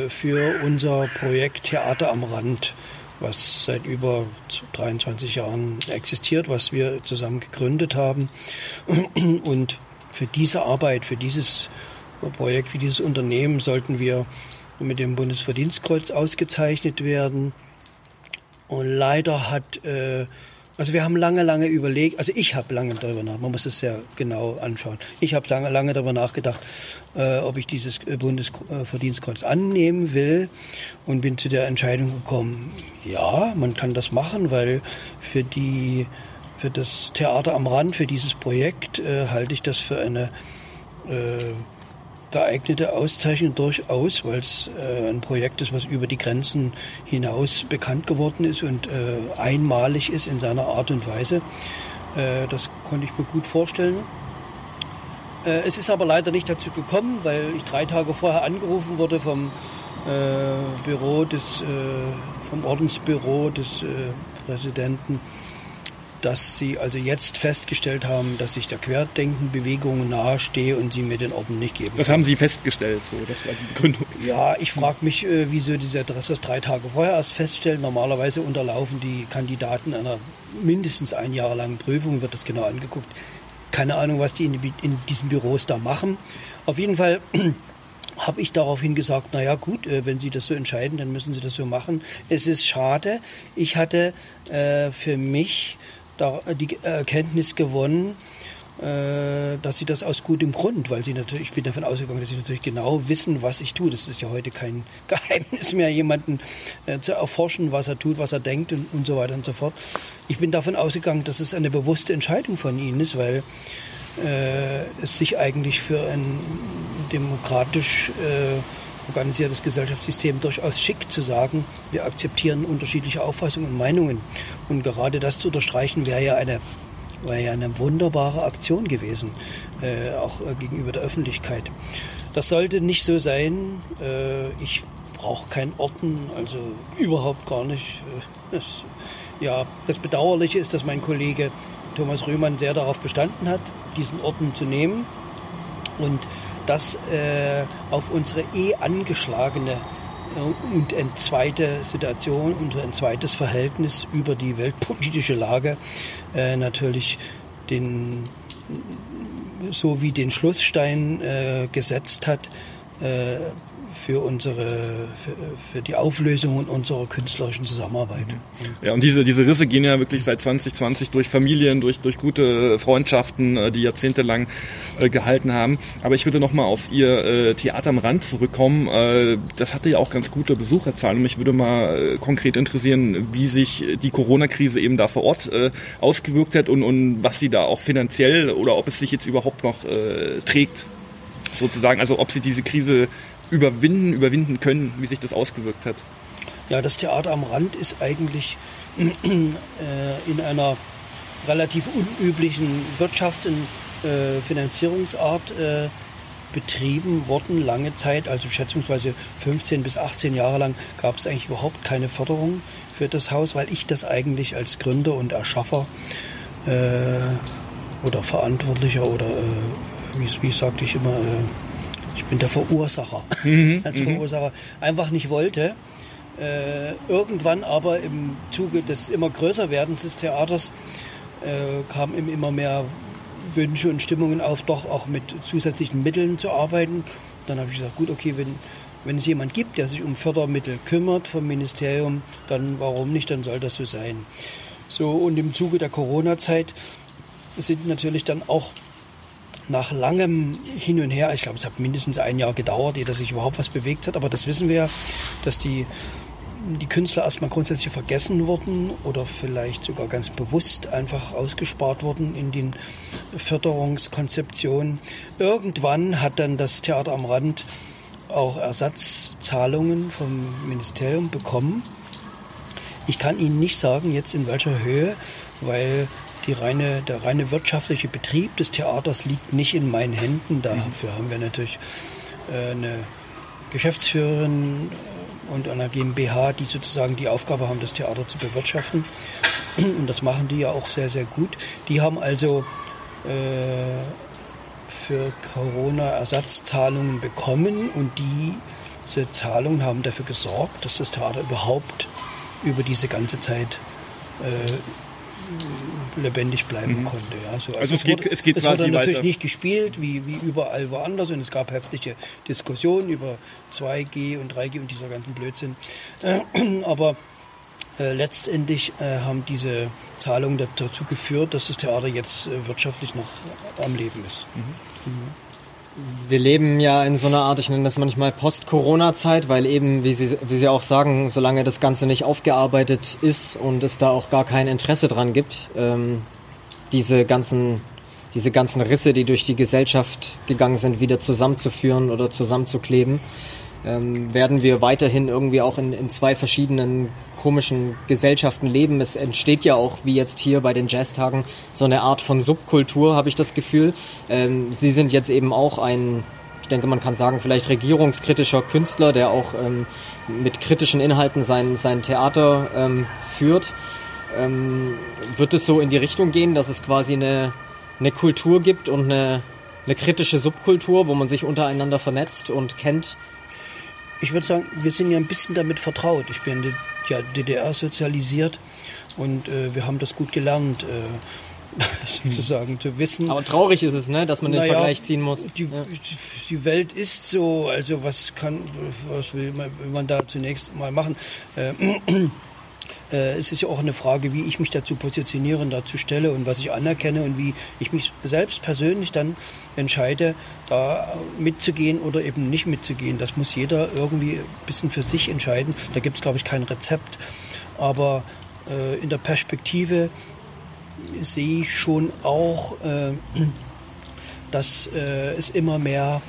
für unser Projekt Theater am Rand was seit über 23 Jahren existiert, was wir zusammen gegründet haben. Und für diese Arbeit, für dieses Projekt, für dieses Unternehmen sollten wir mit dem Bundesverdienstkreuz ausgezeichnet werden. Und leider hat äh, also wir haben lange, lange überlegt, also ich habe lange darüber nach, man muss es sehr genau anschauen. Ich habe lange, lange darüber nachgedacht, äh, ob ich dieses äh, Bundesverdienstkreuz annehmen will und bin zu der Entscheidung gekommen, ja, man kann das machen, weil für die für das Theater am Rand, für dieses Projekt äh, halte ich das für eine äh, geeignete Auszeichnung durchaus, weil es äh, ein Projekt ist, was über die Grenzen hinaus bekannt geworden ist und äh, einmalig ist in seiner Art und Weise. Äh, das konnte ich mir gut vorstellen. Äh, es ist aber leider nicht dazu gekommen, weil ich drei Tage vorher angerufen wurde vom äh, Büro des, äh, vom Ordensbüro des Präsidenten, dass sie also jetzt festgestellt haben, dass ich der Querdenkenbewegung nahestehe und sie mir den Orden nicht geben. Das haben Sie festgestellt, so, das war die Begründung. Ja, ich frage mich, äh, wieso diese, das drei Tage vorher erst feststellen. Normalerweise unterlaufen die Kandidaten einer mindestens ein Jahr langen Prüfung, wird das genau angeguckt. Keine Ahnung, was die in, in diesen Büros da machen. Auf jeden Fall (clears throat) habe ich daraufhin gesagt, na ja gut, äh, wenn Sie das so entscheiden, dann müssen Sie das so machen. Es ist schade. Ich hatte äh, für mich da, die Erkenntnis gewonnen, äh, dass sie das aus gutem Grund, weil sie natürlich, ich bin davon ausgegangen, dass sie natürlich genau wissen, was ich tue. Das ist ja heute kein (laughs) Geheimnis mehr, jemanden äh, zu erforschen, was er tut, was er denkt und, und so weiter und so fort. Ich bin davon ausgegangen, dass es eine bewusste Entscheidung von ihnen ist, weil äh, es sich eigentlich für ein demokratisch äh, organisiertes Gesellschaftssystem durchaus schick zu sagen, wir akzeptieren unterschiedliche Auffassungen und Meinungen. Und gerade das zu unterstreichen wäre ja eine, wäre ja eine wunderbare Aktion gewesen, äh, auch äh, gegenüber der Öffentlichkeit. Das sollte nicht so sein. Äh, ich brauche keinen Orden, also überhaupt gar nicht. Äh, das, ja, das Bedauerliche ist, dass mein Kollege Thomas Rühmann sehr darauf bestanden hat, diesen Orden zu nehmen. Und das äh, auf unsere eh angeschlagene äh, und eine zweite Situation und ein zweites Verhältnis über die weltpolitische Lage äh, natürlich den so wie den Schlussstein äh, gesetzt hat, äh, für unsere für, für die Auflösung unserer künstlerischen Zusammenarbeit. Ja, und diese, diese Risse gehen ja wirklich seit 2020 durch Familien, durch, durch gute Freundschaften, äh, die jahrzehntelang äh, gehalten haben. Aber ich würde nochmal auf Ihr äh, Theater am Rand zurückkommen. Das hatte ja auch ganz gute Besucherzahlen. Und mich würde mal konkret interessieren, wie sich die Corona-Krise eben da vor Ort ausgewirkt hat und, und was Sie da auch finanziell oder ob es sich jetzt überhaupt noch trägt sozusagen, also ob sie diese Krise überwinden, überwinden können, wie sich das ausgewirkt hat. Ja, das Theater am Rand ist eigentlich (clears throat) äh, in einer relativ unüblichen Wirtschafts- und äh, Finanzierungsart äh, betrieben worden, lange Zeit, also schätzungsweise 15 bis 18 Jahre lang, gab es eigentlich überhaupt keine Förderung für das Haus, weil ich das eigentlich als Gründer und Erschaffer äh, oder Verantwortlicher oder äh, wie, wie sagte ich immer, äh, ich bin der Verursacher, mhm, (laughs) als mhm. Verursacher, einfach nicht wollte. Äh, irgendwann aber im Zuge des immer größer werdens des Theaters äh, kamen immer mehr Wünsche und Stimmungen auf, doch auch mit zusätzlichen Mitteln zu arbeiten. Dann habe ich gesagt, gut, okay, wenn, wenn es jemand gibt, der sich um Fördermittel kümmert vom Ministerium, dann warum nicht, dann soll das so sein. So, und im Zuge der Corona-Zeit sind natürlich dann auch nach langem Hin und Her, ich glaube, es hat mindestens ein Jahr gedauert, ehe sich überhaupt was bewegt hat, aber das wissen wir ja, dass die, die Künstler erstmal grundsätzlich vergessen wurden oder vielleicht sogar ganz bewusst einfach ausgespart wurden in den Förderungskonzeptionen. Irgendwann hat dann das Theater am Rand auch Ersatzzahlungen vom Ministerium bekommen. Ich kann Ihnen nicht sagen, jetzt in welcher Höhe, weil reine, der reine wirtschaftliche Betrieb des Theaters liegt nicht in meinen Händen. Dafür haben wir natürlich äh, eine Geschäftsführerin und eine GmbH, die sozusagen die Aufgabe haben, das Theater zu bewirtschaften. Und das machen die ja auch sehr, sehr gut. Die haben also äh, für Corona Ersatzzahlungen bekommen und diese Zahlungen haben dafür gesorgt, dass das Theater überhaupt über diese ganze Zeit äh, lebendig bleiben mhm. konnte. Ja. So, also, also es, geht, wurde, es geht es quasi wurde natürlich weiter. nicht gespielt, wie, wie überall woanders und es gab heftige Diskussionen über 2G und 3G und dieser ganzen Blödsinn. Äh, (clears throat) aber äh, letztendlich äh, haben diese Zahlungen dazu geführt, dass das Theater jetzt äh, wirtschaftlich noch am Leben ist. Mhm. Mhm wir leben ja in so einer Art, ich nenne das manchmal Post-Corona-Zeit, weil eben, wie Sie, wie Sie auch sagen, solange das Ganze nicht aufgearbeitet ist und es da auch gar kein Interesse dran gibt, ähm, diese ganzen, diese ganzen Risse, die durch die Gesellschaft gegangen sind, wieder zusammenzuführen oder zusammenzukleben. Ähm, werden wir weiterhin irgendwie auch in, in zwei verschiedenen komischen Gesellschaften leben. Es entsteht ja auch, wie jetzt hier bei den Jazztagen, so eine Art von Subkultur, habe ich das Gefühl. Ähm, Sie sind jetzt eben auch ein, ich denke, man kann sagen, vielleicht regierungskritischer Künstler, der auch ähm, mit kritischen Inhalten sein, sein Theater ähm, führt. Ähm, wird es so in die Richtung gehen, dass es quasi eine, eine Kultur gibt und eine, eine kritische Subkultur, wo man sich untereinander vernetzt und kennt? Ich würde sagen, wir sind ja ein bisschen damit vertraut. Ich bin ja DDR sozialisiert und äh, wir haben das gut gelernt. Äh, (laughs) sozusagen zu wissen. Aber traurig ist es, ne, dass man den naja, Vergleich ziehen muss. Die, ja. die, Welt ist so, also was kann, was will man, will man da zunächst mal machen? Äh, äh, es ist ja auch eine Frage, wie ich mich dazu positioniere dazu stelle und was ich anerkenne und wie ich mich selbst persönlich dann entscheide, da mitzugehen oder eben nicht mitzugehen. Das muss jeder irgendwie ein bisschen für sich entscheiden. Da gibt es, glaube ich, kein Rezept. Aber äh, in der Perspektive sehe ich schon auch, äh, (clears throat) dass äh, es immer mehr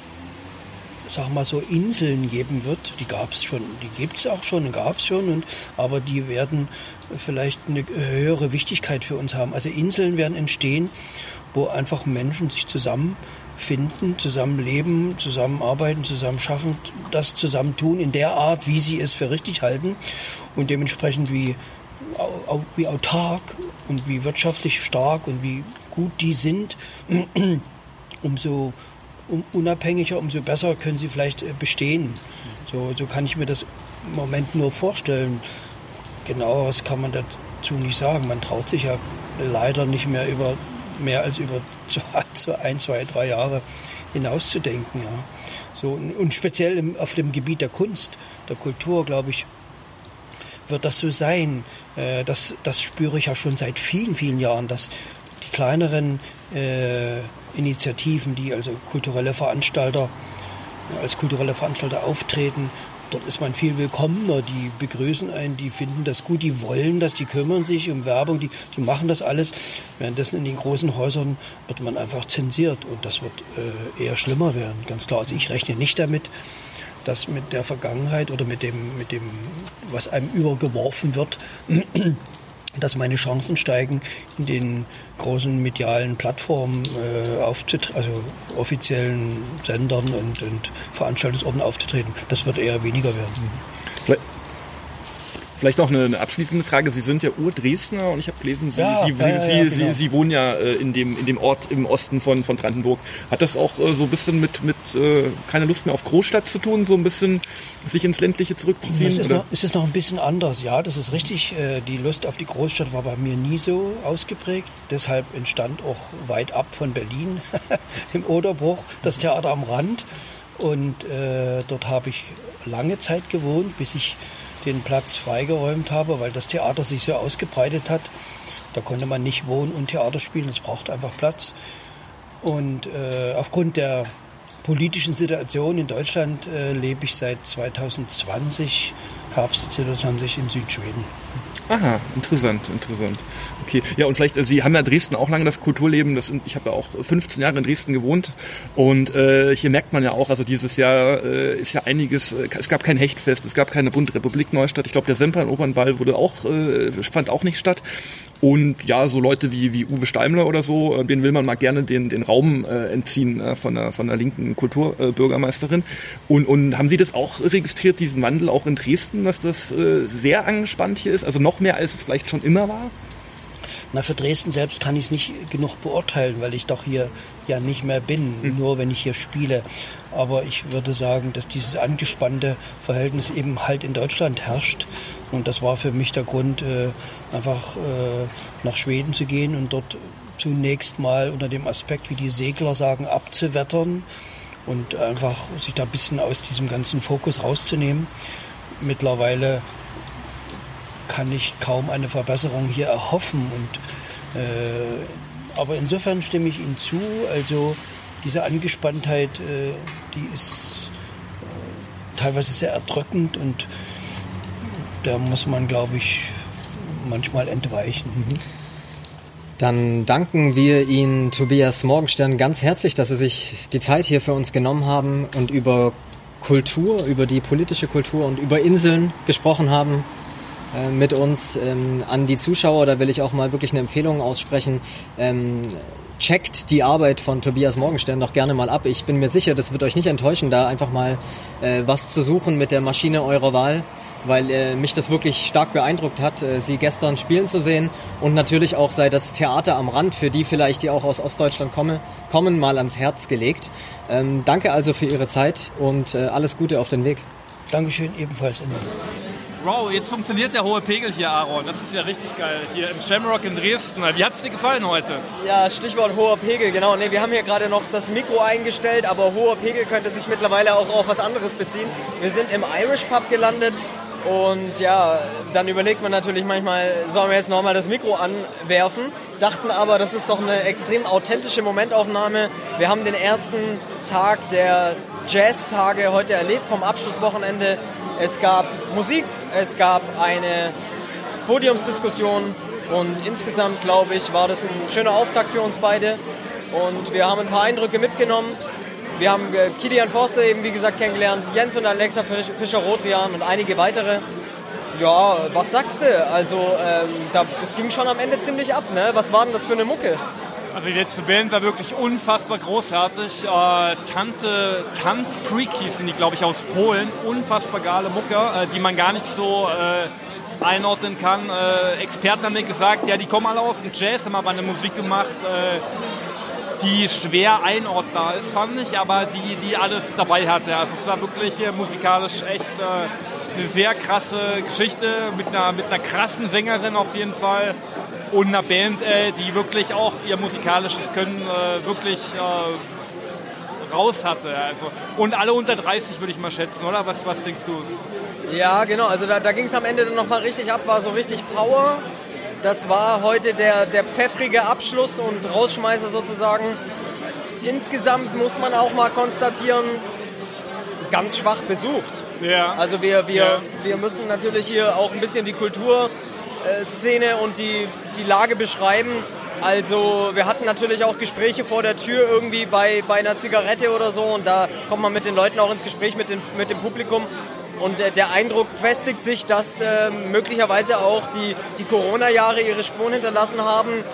sag mal so Inseln geben wird. Die gab es schon, die gibt es auch schon, gab es schon, und, aber die werden vielleicht eine höhere Wichtigkeit für uns haben. Also Inseln werden entstehen, wo einfach Menschen sich zusammenfinden, zusammenleben, zusammenarbeiten, zusammen schaffen, das zusammen tun in der Art, wie sie es für richtig halten und dementsprechend wie wie autark und wie wirtschaftlich stark und wie gut die sind, umso (clears throat) um, unabhängiger, umso besser können sie vielleicht äh, bestehen. So, so kann ich mir das im Moment nur vorstellen. Genau, was kann man dazu nicht sagen. Man traut sich ja leider nicht mehr über mehr als über (laughs) ein, zwei, drei Jahre hinauszudenken. Ja. So, und speziell im, auf dem Gebiet der Kunst, der Kultur, glaube ich, wird das so sein. Äh, das, das spüre ich ja schon seit vielen, vielen Jahren, dass kleineren äh, Initiativen, die also kulturelle Veranstalter als kulturelle Veranstalter auftreten. Dort ist man viel willkommener, die begrüßen einen, die finden das gut, die wollen das, die kümmern sich um Werbung, die, die machen das alles. Währenddessen in den großen Häusern wird man einfach zensiert und das wird äh, eher schlimmer werden, ganz klar. Also ich rechne nicht damit, dass mit der Vergangenheit oder mit dem, mit dem, was einem übergeworfen wird, dass meine Chancen steigen, in den großen medialen Plattformen äh, aufzutreten, also offiziellen Sendern und, und Veranstaltungsorten aufzutreten. Das wird eher weniger werden. Vielleicht, Vielleicht noch eine, eine, abschließende Frage. Sie sind ja Ur-Dresdner und ich habe gelesen, Sie, ja, Sie, ja, Sie, ja, Sie, genau. Sie, wohnen ja äh, in, dem, in dem Ort im Osten von, von Brandenburg. Hat das auch äh, so ein bisschen mit, mit äh, keine Lust mehr auf Großstadt zu tun, so ein bisschen sich ins Ländliche zurückzuziehen? Es ist, noch, es ist noch ein bisschen anders, ja, das ist richtig. Die Lust auf die Großstadt war bei mir nie so ausgeprägt. Deshalb entstand auch weit ab von Berlin (laughs) im Oderbruch das Theater am Rand. Und dort habe ich lange Zeit gewohnt, bis ich den Platz freigeräumt habe, weil das Theater sich so ausgebreitet hat. Da konnte man nicht wohnen und Theater spielen, es braucht einfach Platz. Und äh, aufgrund der politischen Situation in Deutschland äh, lebe ich seit 2020, Herbst 2020 in Südschweden. Aha, interessant, interessant. Okay, ja und vielleicht, äh, Sie haben ja Dresden auch lange das Kulturleben. Das ich habe ja auch 15 Jahre in Dresden gewohnt und äh, hier merkt man ja auch, also dieses Jahr äh, ist ja einiges. Äh, es gab kein Hechtfest, es gab keine Bundrepublik Neustadt. Ich glaube, der Semper Opernball wurde auch äh, fand auch nicht statt. Und ja, so Leute wie, wie Uwe Steimler oder so, äh, den will man mal gerne den, den Raum äh, entziehen äh, von, der, von der linken Kulturbürgermeisterin. Und, und haben Sie das auch registriert, diesen Wandel auch in Dresden, dass das äh, sehr angespannt hier ist? Also noch mehr, als es vielleicht schon immer war? Na, für Dresden selbst kann ich es nicht genug beurteilen, weil ich doch hier ja nicht mehr bin, mhm. nur wenn ich hier spiele. Aber ich würde sagen, dass dieses angespannte Verhältnis eben halt in Deutschland herrscht. Und das war für mich der Grund, äh, einfach äh, nach Schweden zu gehen und dort zunächst mal unter dem Aspekt, wie die Segler sagen, abzuwettern und einfach sich da ein bisschen aus diesem ganzen Fokus rauszunehmen. Mittlerweile kann ich kaum eine Verbesserung hier erhoffen. Und, äh, aber insofern stimme ich Ihnen zu. Also diese Angespanntheit, äh, die ist äh, teilweise sehr erdrückend und da muss man, glaube ich, manchmal entweichen. Mhm. Dann danken wir Ihnen, Tobias Morgenstern, ganz herzlich, dass Sie sich die Zeit hier für uns genommen haben und über Kultur, über die politische Kultur und über Inseln gesprochen haben äh, mit uns. Ähm, an die Zuschauer, da will ich auch mal wirklich eine Empfehlung aussprechen. Ähm, checkt die Arbeit von Tobias Morgenstern doch gerne mal ab. Ich bin mir sicher, das wird euch nicht enttäuschen, da einfach mal äh, was zu suchen mit der Maschine eurer Wahl, weil äh, mich das wirklich stark beeindruckt hat, äh, sie gestern spielen zu sehen und natürlich auch sei das Theater am Rand, für die vielleicht, die auch aus Ostdeutschland komme, kommen, mal ans Herz gelegt. Ähm, danke also für Ihre Zeit und äh, alles Gute auf den Weg. Dankeschön ebenfalls. Immer. Wow, jetzt funktioniert der hohe Pegel hier, Aaron. Das ist ja richtig geil. Hier im Shamrock in Dresden. Wie hat es dir gefallen heute? Ja, Stichwort hoher Pegel, genau. Nee, wir haben hier gerade noch das Mikro eingestellt, aber hoher Pegel könnte sich mittlerweile auch auf was anderes beziehen. Wir sind im Irish Pub gelandet und ja, dann überlegt man natürlich manchmal, sollen wir jetzt nochmal das Mikro anwerfen? Dachten aber, das ist doch eine extrem authentische Momentaufnahme. Wir haben den ersten Tag der Jazz-Tage heute erlebt vom Abschlusswochenende es gab Musik, es gab eine Podiumsdiskussion und insgesamt, glaube ich, war das ein schöner Auftakt für uns beide. Und wir haben ein paar Eindrücke mitgenommen. Wir haben äh, Kilian Forster eben, wie gesagt, kennengelernt, Jens und Alexa Fischer-Rotrian und einige weitere. Ja, was sagst du? Also, ähm, das ging schon am Ende ziemlich ab, ne? Was war denn das für eine Mucke? Also die letzte Band war wirklich unfassbar großartig. Äh, Tante, Tant Freak hießen die, glaube ich, aus Polen. Unfassbar geile Mucke, äh, die man gar nicht so äh, einordnen kann. Äh, Experten haben mir gesagt, ja, die kommen alle aus dem Jazz, haben aber eine Musik gemacht, äh, die schwer einordnbar ist, fand ich, aber die, die alles dabei hatte. Also es war wirklich äh, musikalisch echt eine sehr krasse Geschichte mit einer, mit einer krassen Sängerin auf jeden Fall und einer Band, äh, die wirklich auch ihr musikalisches Können äh, wirklich äh, raus hatte. Also, und alle unter 30 würde ich mal schätzen, oder? Was, was denkst du? Ja, genau. Also da, da ging es am Ende dann nochmal richtig ab, war so richtig Power. Das war heute der, der pfeffrige Abschluss und Rausschmeißer sozusagen. Insgesamt muss man auch mal konstatieren, ganz schwach besucht. Ja. Also wir, wir, ja. wir müssen natürlich hier auch ein bisschen die Kultur Szene und die, die Lage beschreiben. Also wir hatten natürlich auch Gespräche vor der Tür irgendwie bei, bei einer Zigarette oder so und da kommt man mit den Leuten auch ins Gespräch mit, den, mit dem Publikum. Und äh, der Eindruck festigt sich, dass äh, möglicherweise auch die, die Corona-Jahre ihre Spuren hinterlassen haben.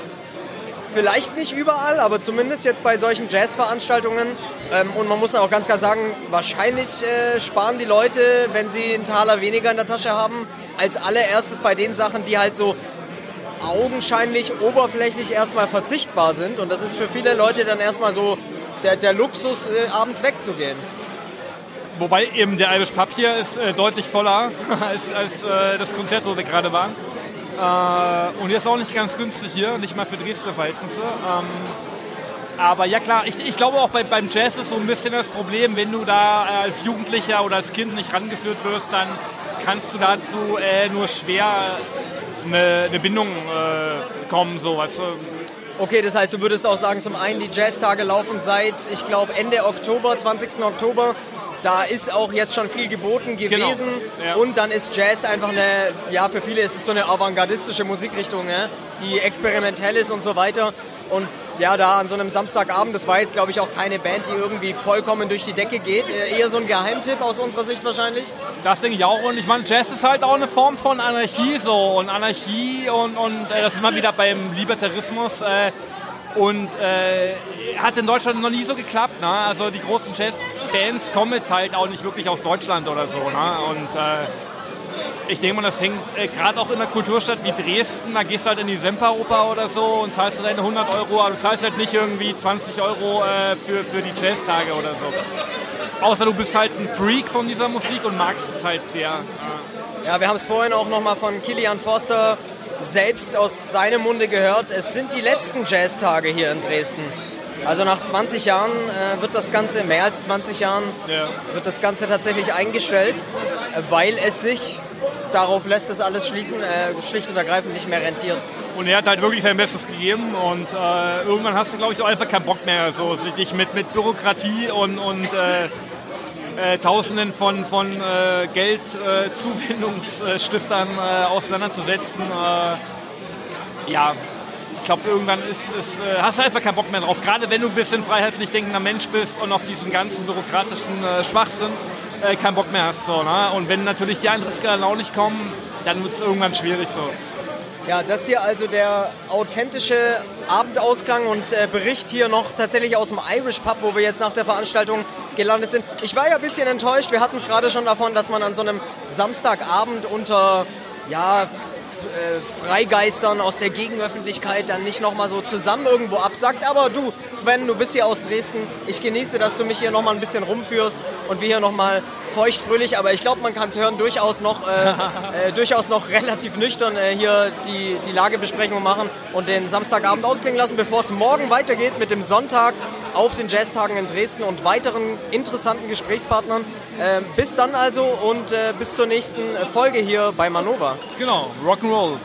Vielleicht nicht überall, aber zumindest jetzt bei solchen Jazz-Veranstaltungen. Ähm, und man muss auch ganz klar sagen, wahrscheinlich äh, sparen die Leute, wenn sie einen Taler weniger in der Tasche haben, als allererstes bei den Sachen, die halt so augenscheinlich oberflächlich erstmal verzichtbar sind. Und das ist für viele Leute dann erstmal so der, der Luxus, äh, abends wegzugehen. Wobei eben der Irish Pub hier ist äh, deutlich voller (laughs) als, als äh, das Konzert, wo wir gerade waren. Äh, und ist auch nicht ganz günstig hier, nicht mal für Dresdner Verhältnisse. Ähm, aber ja klar, ich, ich glaube auch bei, beim Jazz ist so ein bisschen das Problem, wenn du da äh, als Jugendlicher oder als Kind nicht rangeführt wirst, dann kannst du dazu äh, nur schwer eine, eine Bindung äh, kommen, so weißt du. Okay, das heißt, du würdest auch sagen, zum einen die Jazztage laufen seit, ich glaube, Ende Oktober, 20. Oktober. Da ist auch jetzt schon viel geboten gewesen. Genau. Ja. Und dann ist Jazz einfach eine, ja, für viele ist es so eine avantgardistische Musikrichtung, ne? die experimentell ist und so weiter. Und ja, da an so einem Samstagabend, das war jetzt, glaube ich, auch keine Band, die irgendwie vollkommen durch die Decke geht. Äh, eher so ein Geheimtipp aus unserer Sicht wahrscheinlich. Das denke ich auch. Und ich meine, Jazz ist halt auch eine Form von Anarchie so. Und Anarchie und, und äh, das ist immer wieder beim Libertarismus. Äh, und äh, hat in Deutschland noch nie so geklappt. Ne? Also die großen Jazzbands kommen jetzt halt auch nicht wirklich aus Deutschland oder so. Ne? Und äh, ich denke mal, das hängt äh, gerade auch in einer Kulturstadt wie Dresden, da gehst du halt in die Semperoper oder so und zahlst du deine 100 Euro, aber du zahlst halt nicht irgendwie 20 Euro äh, für, für die Jazztage oder so. Außer du bist halt ein Freak von dieser Musik und magst es halt sehr. Ja, wir haben es vorhin auch nochmal von Kilian Forster selbst aus seinem Munde gehört. Es sind die letzten Jazztage hier in Dresden. Also nach 20 Jahren äh, wird das Ganze, mehr als 20 Jahren, ja. wird das Ganze tatsächlich eingestellt, weil es sich darauf lässt es alles schließen, äh, schlicht und ergreifend nicht mehr rentiert. Und er hat halt wirklich sein Bestes gegeben und äh, irgendwann hast du, glaube ich, auch einfach keinen Bock mehr, so sich mit, mit Bürokratie und, und äh, äh Tausenden von, von äh, Geldzuwendungsstiftern auseinanderzusetzen. ja, glaube, irgendwann ist, ist, hast du einfach keinen Bock mehr drauf. Gerade wenn du ein bisschen freiheitlich denkender Mensch bist und auf diesen ganzen bürokratischen Schwachsinn äh, keinen Bock mehr hast. So, ne? Und wenn natürlich die Eintrittsgelder auch nicht kommen, dann wird es irgendwann schwierig so. Ja, das hier also der authentische Abendausklang und äh, Bericht hier noch tatsächlich aus dem Irish Pub, wo wir jetzt nach der Veranstaltung gelandet sind. Ich war ja ein bisschen enttäuscht. Wir hatten es gerade schon davon, dass man an so einem Samstagabend unter ja, Freigeistern aus der Gegenöffentlichkeit dann nicht nochmal so zusammen irgendwo absackt. Aber du, Sven, du bist hier aus Dresden. Ich genieße, dass du mich hier nochmal ein bisschen rumführst und wir hier nochmal feuchtfröhlich, aber ich glaube, man kann es hören, durchaus noch, äh, (laughs) äh, durchaus noch relativ nüchtern äh, hier die, die Lagebesprechung machen und den Samstagabend ausklingen lassen, bevor es morgen weitergeht mit dem Sonntag auf den Jazztagen in Dresden und weiteren interessanten Gesprächspartnern. Äh, bis dann also und äh, bis zur nächsten Folge hier bei Manova. Genau, Rock'n'Roll.